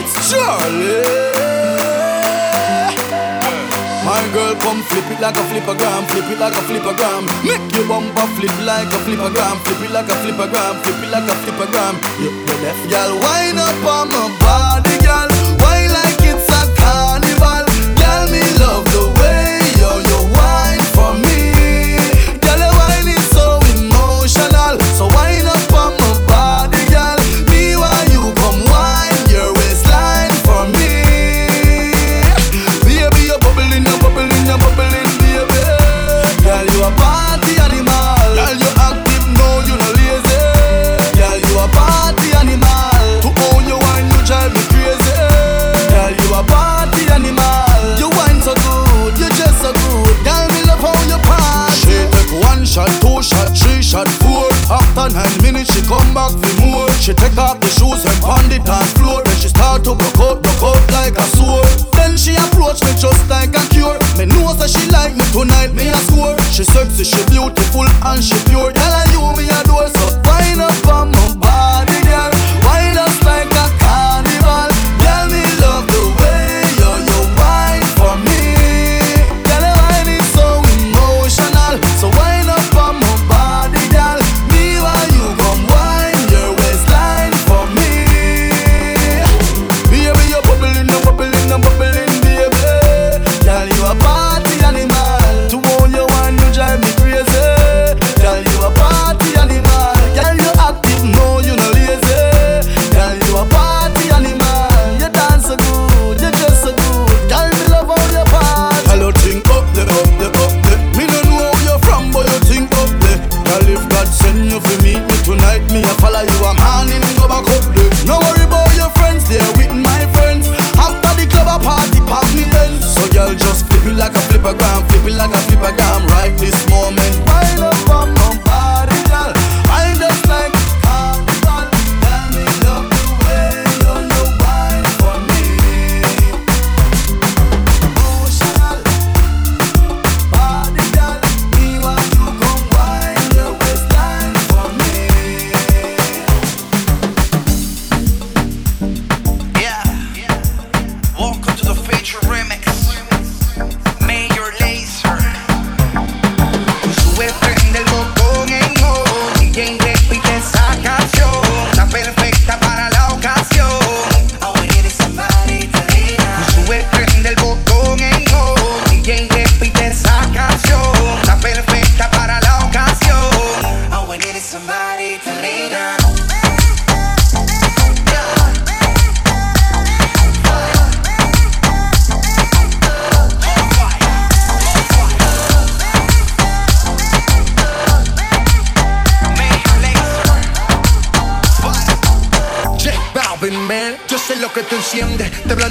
It's Charlie. My girl, come flip it like a flippergram, flip it like a flippergram. Make your bumper flip like a flippergram, flip it like a flippergram, flip it like a flippergram. You, you're girl. Wind up on my body, After nine minutes, she come back for more. She take off the shoes and pound it dance floor. Then she start to broke out, broke out like a sword. Then she approach me just like a cure. Me know that she like me tonight, me a score. She sexy, she beautiful and she pure. Tell her you me adore, so wind up on my body,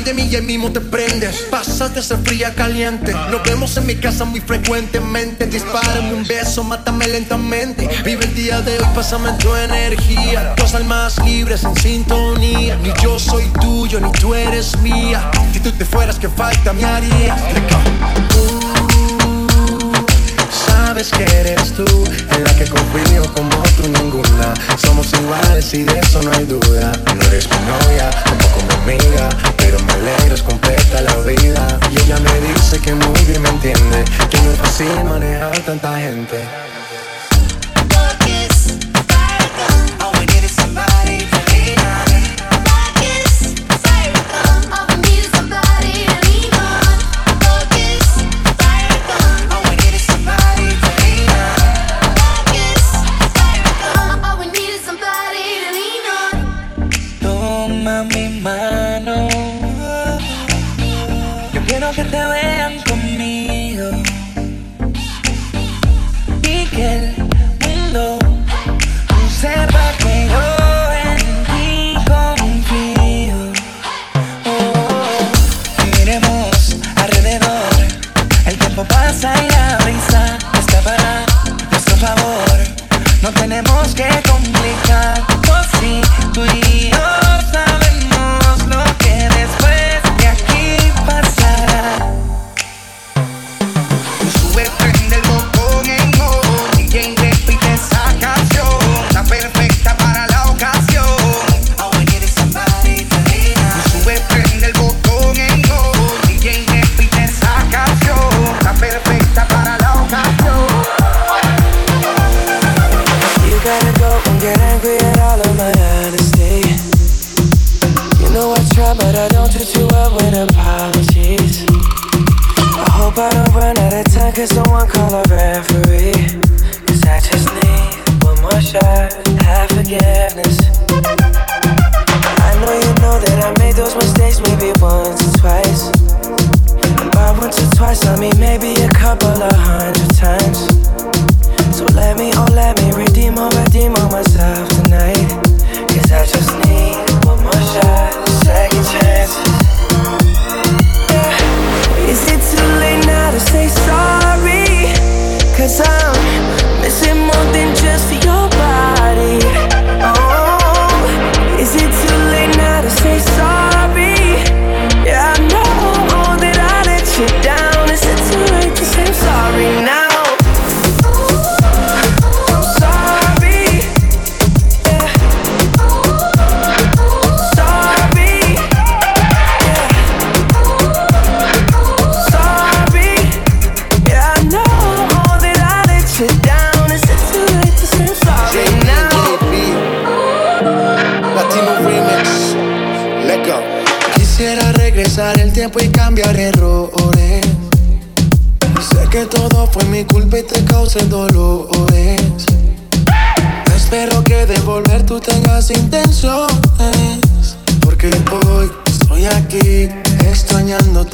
de mí y ahí mismo te prendes. Pasas de ser fría a caliente. Nos vemos en mi casa muy frecuentemente. Dispárame un beso, mátame lentamente. Vive el día de hoy, pásame tu energía. Dos almas libres en sintonía. Ni yo soy tuyo, ni tú eres mía. Si tú te fueras, que falta me haría. Sabes que eres tú en la que confío como tú ninguna. Somos iguales y de eso no hay duda. No eres mi novia, tampoco mi amiga, me alegro, es completa la vida. Y ella me dice que muy bien me entiende, que no es fácil manejar tanta gente.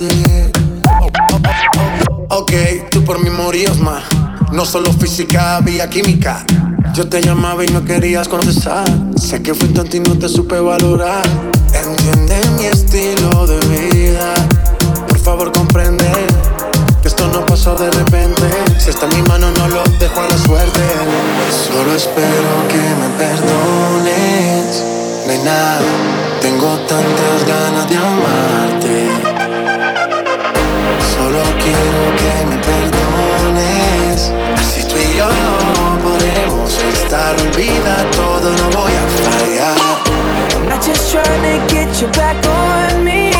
ti. Ok, tú por mí morías más. No solo física, había química. Yo te llamaba y no querías confesar. Sé que fui tonto y no te supe valorar. Entiende mi estilo de vida. Por favor, comprende que esto no pasó de repente. Si está en mi mano, no lo dejo a la suerte. Solo espero que me perdones. Nena, tengo tantas ganas de amarte quiero que me perdones. Así tú y yo no podemos estar olvida todo, no voy a fallar. I'm not just trying to get you back on me.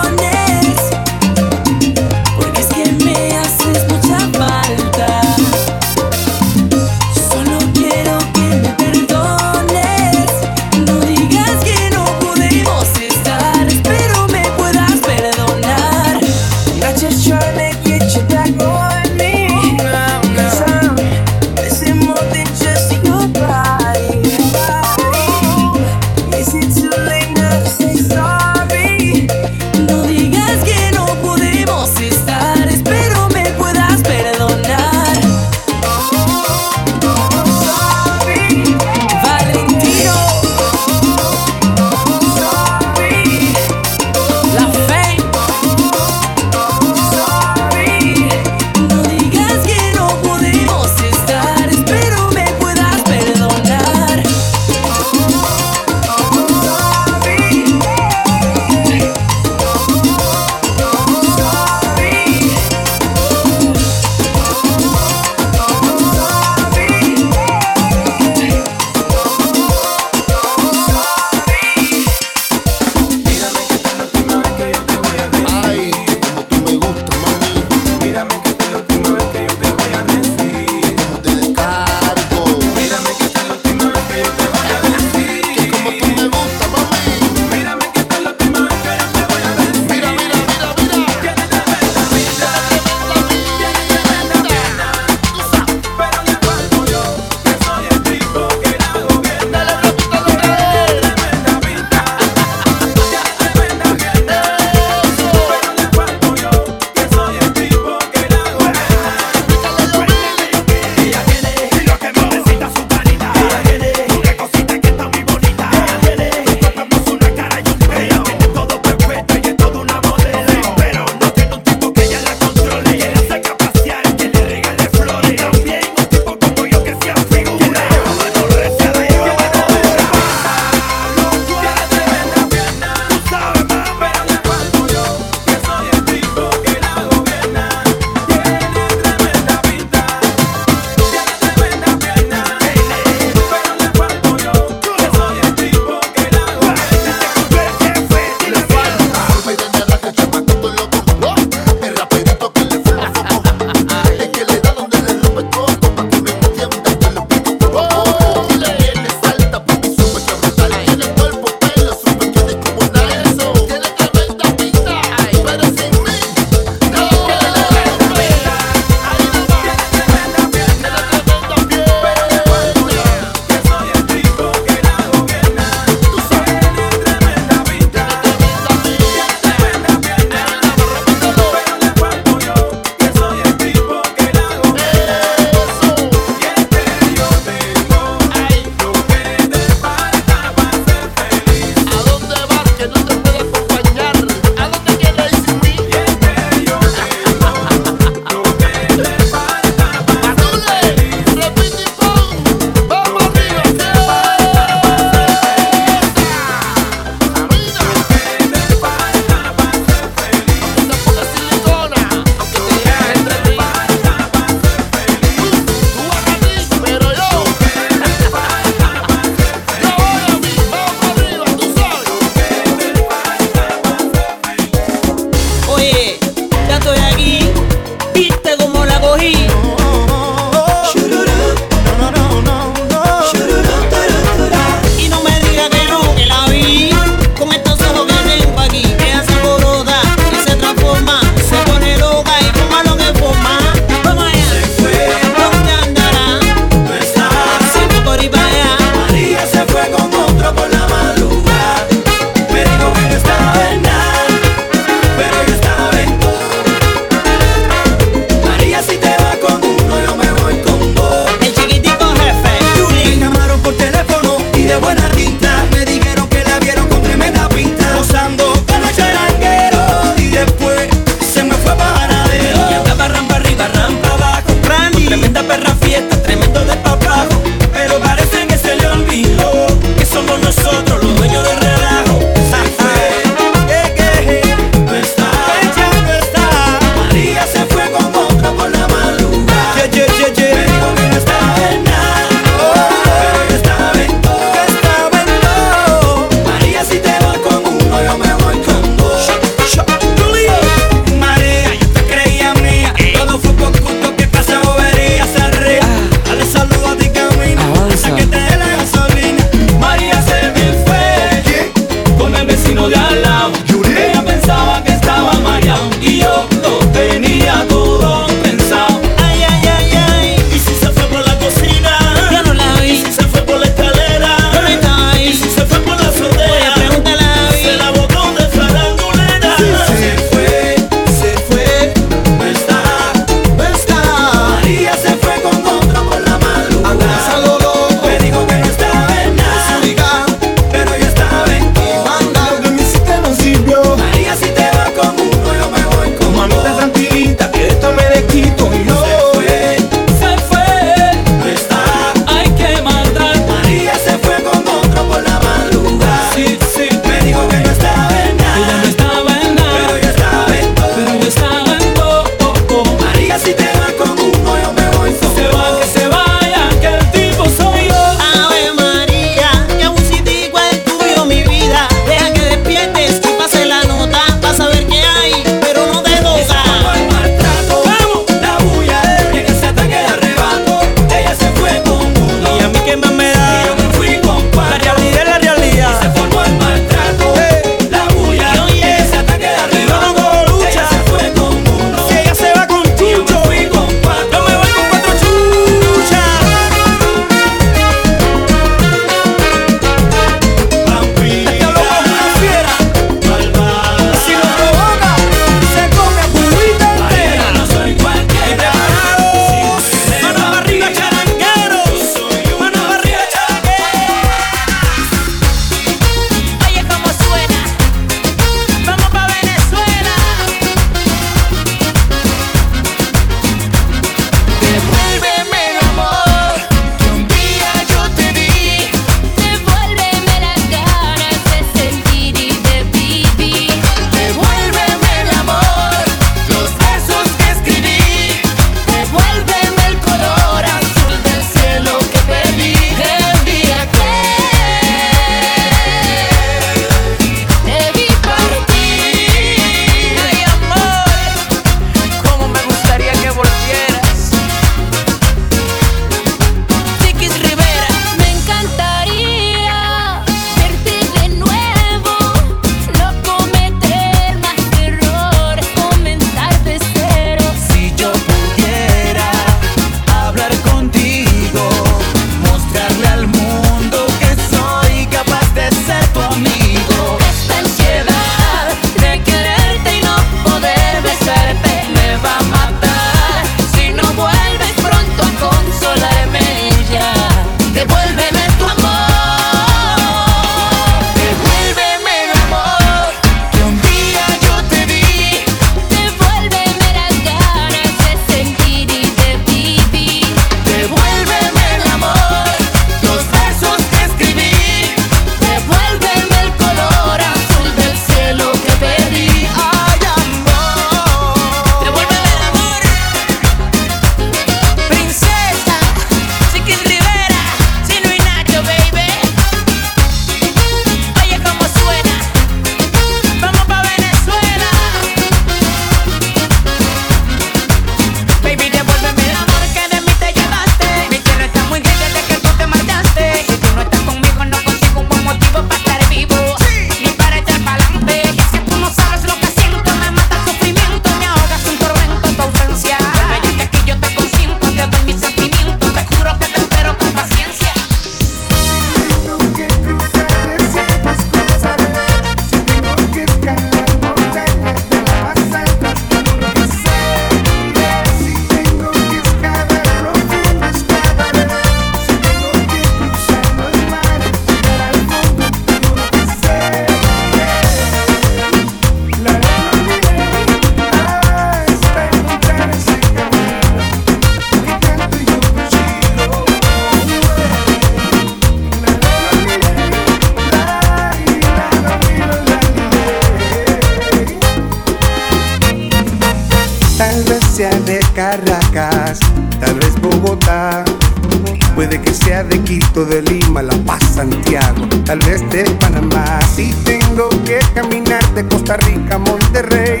de Lima, La Paz, Santiago, tal vez de Panamá. Si tengo que caminar de Costa Rica a Monterrey,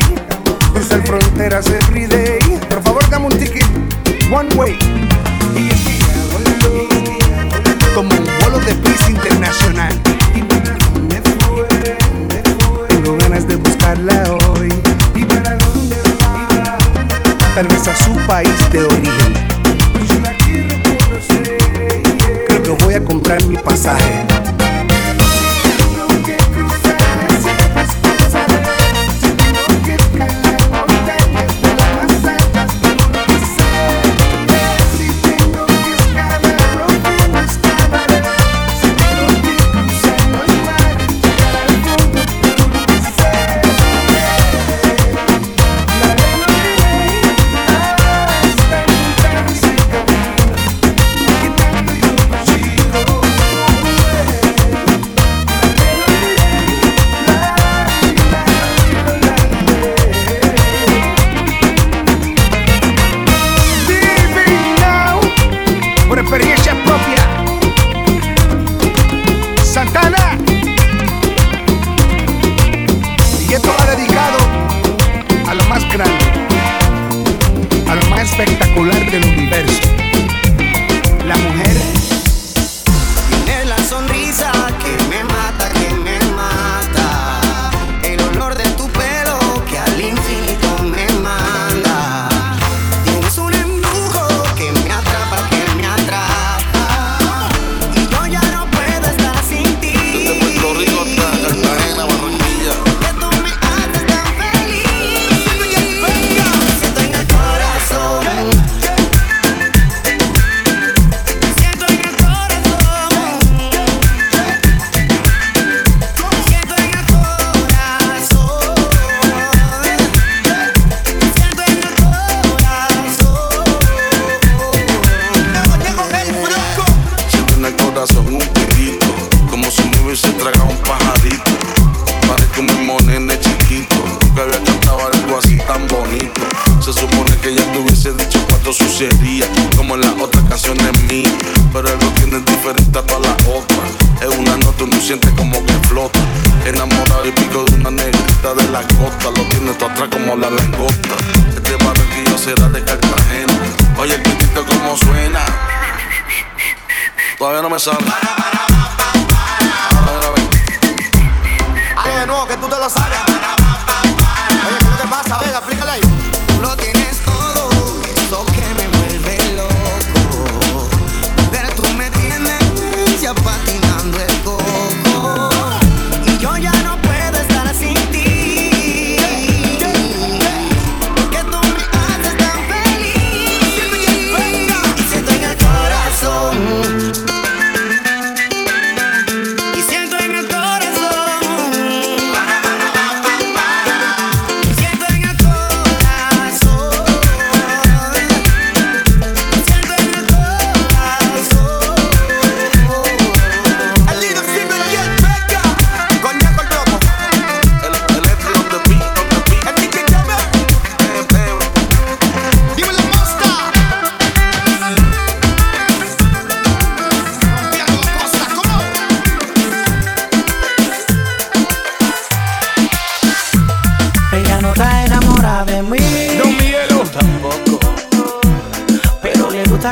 cruzar fronteras every day. Por favor, dame un ticket, one way. Como un vuelo de pizza internacional. Tengo ganas de buscarla hoy. Tal vez a su país de origen. comprar mi pasaje.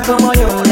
kama yo.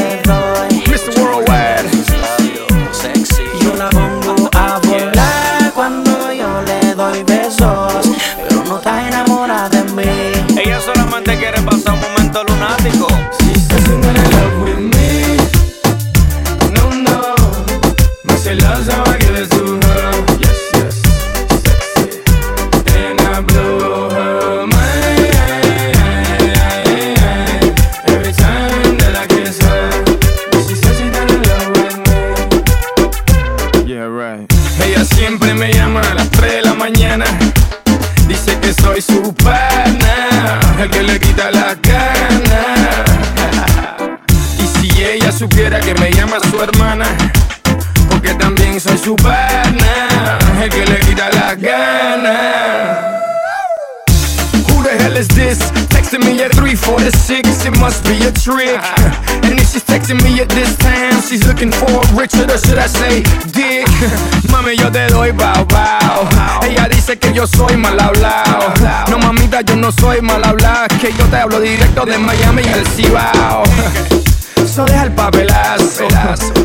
For the 6, it must be a trick. And if she's texting me at this time, she's looking for a Richard or should I say Dick? Mami, yo te doy bao bao. Ella dice que yo soy mal hablado. No mamita, yo no soy mal hablado, que yo te hablo directo de Miami y el Cibao. Eso deja el papelazo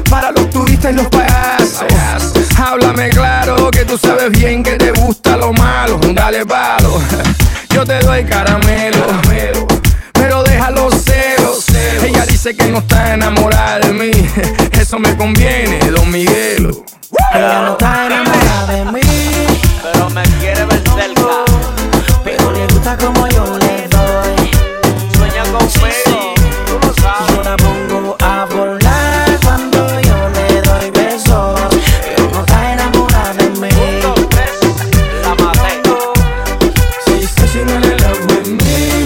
para los turistas y los payasos. Háblame claro que tú sabes bien que te gusta lo malo. Dale palo, yo te doy caramelo, celos. Ella dice que no está enamorada de mí, eso me conviene, Don Miguelo. Ella no está enamorada de mí, Pero me quiere ver cerca. pero le gusta como yo le doy. Sueña conmigo, tú lo Yo sabes. la pongo a volar cuando yo le doy besos. Ella no está enamorada de mí. Uno, tres, la maté. She said she wanna love with me.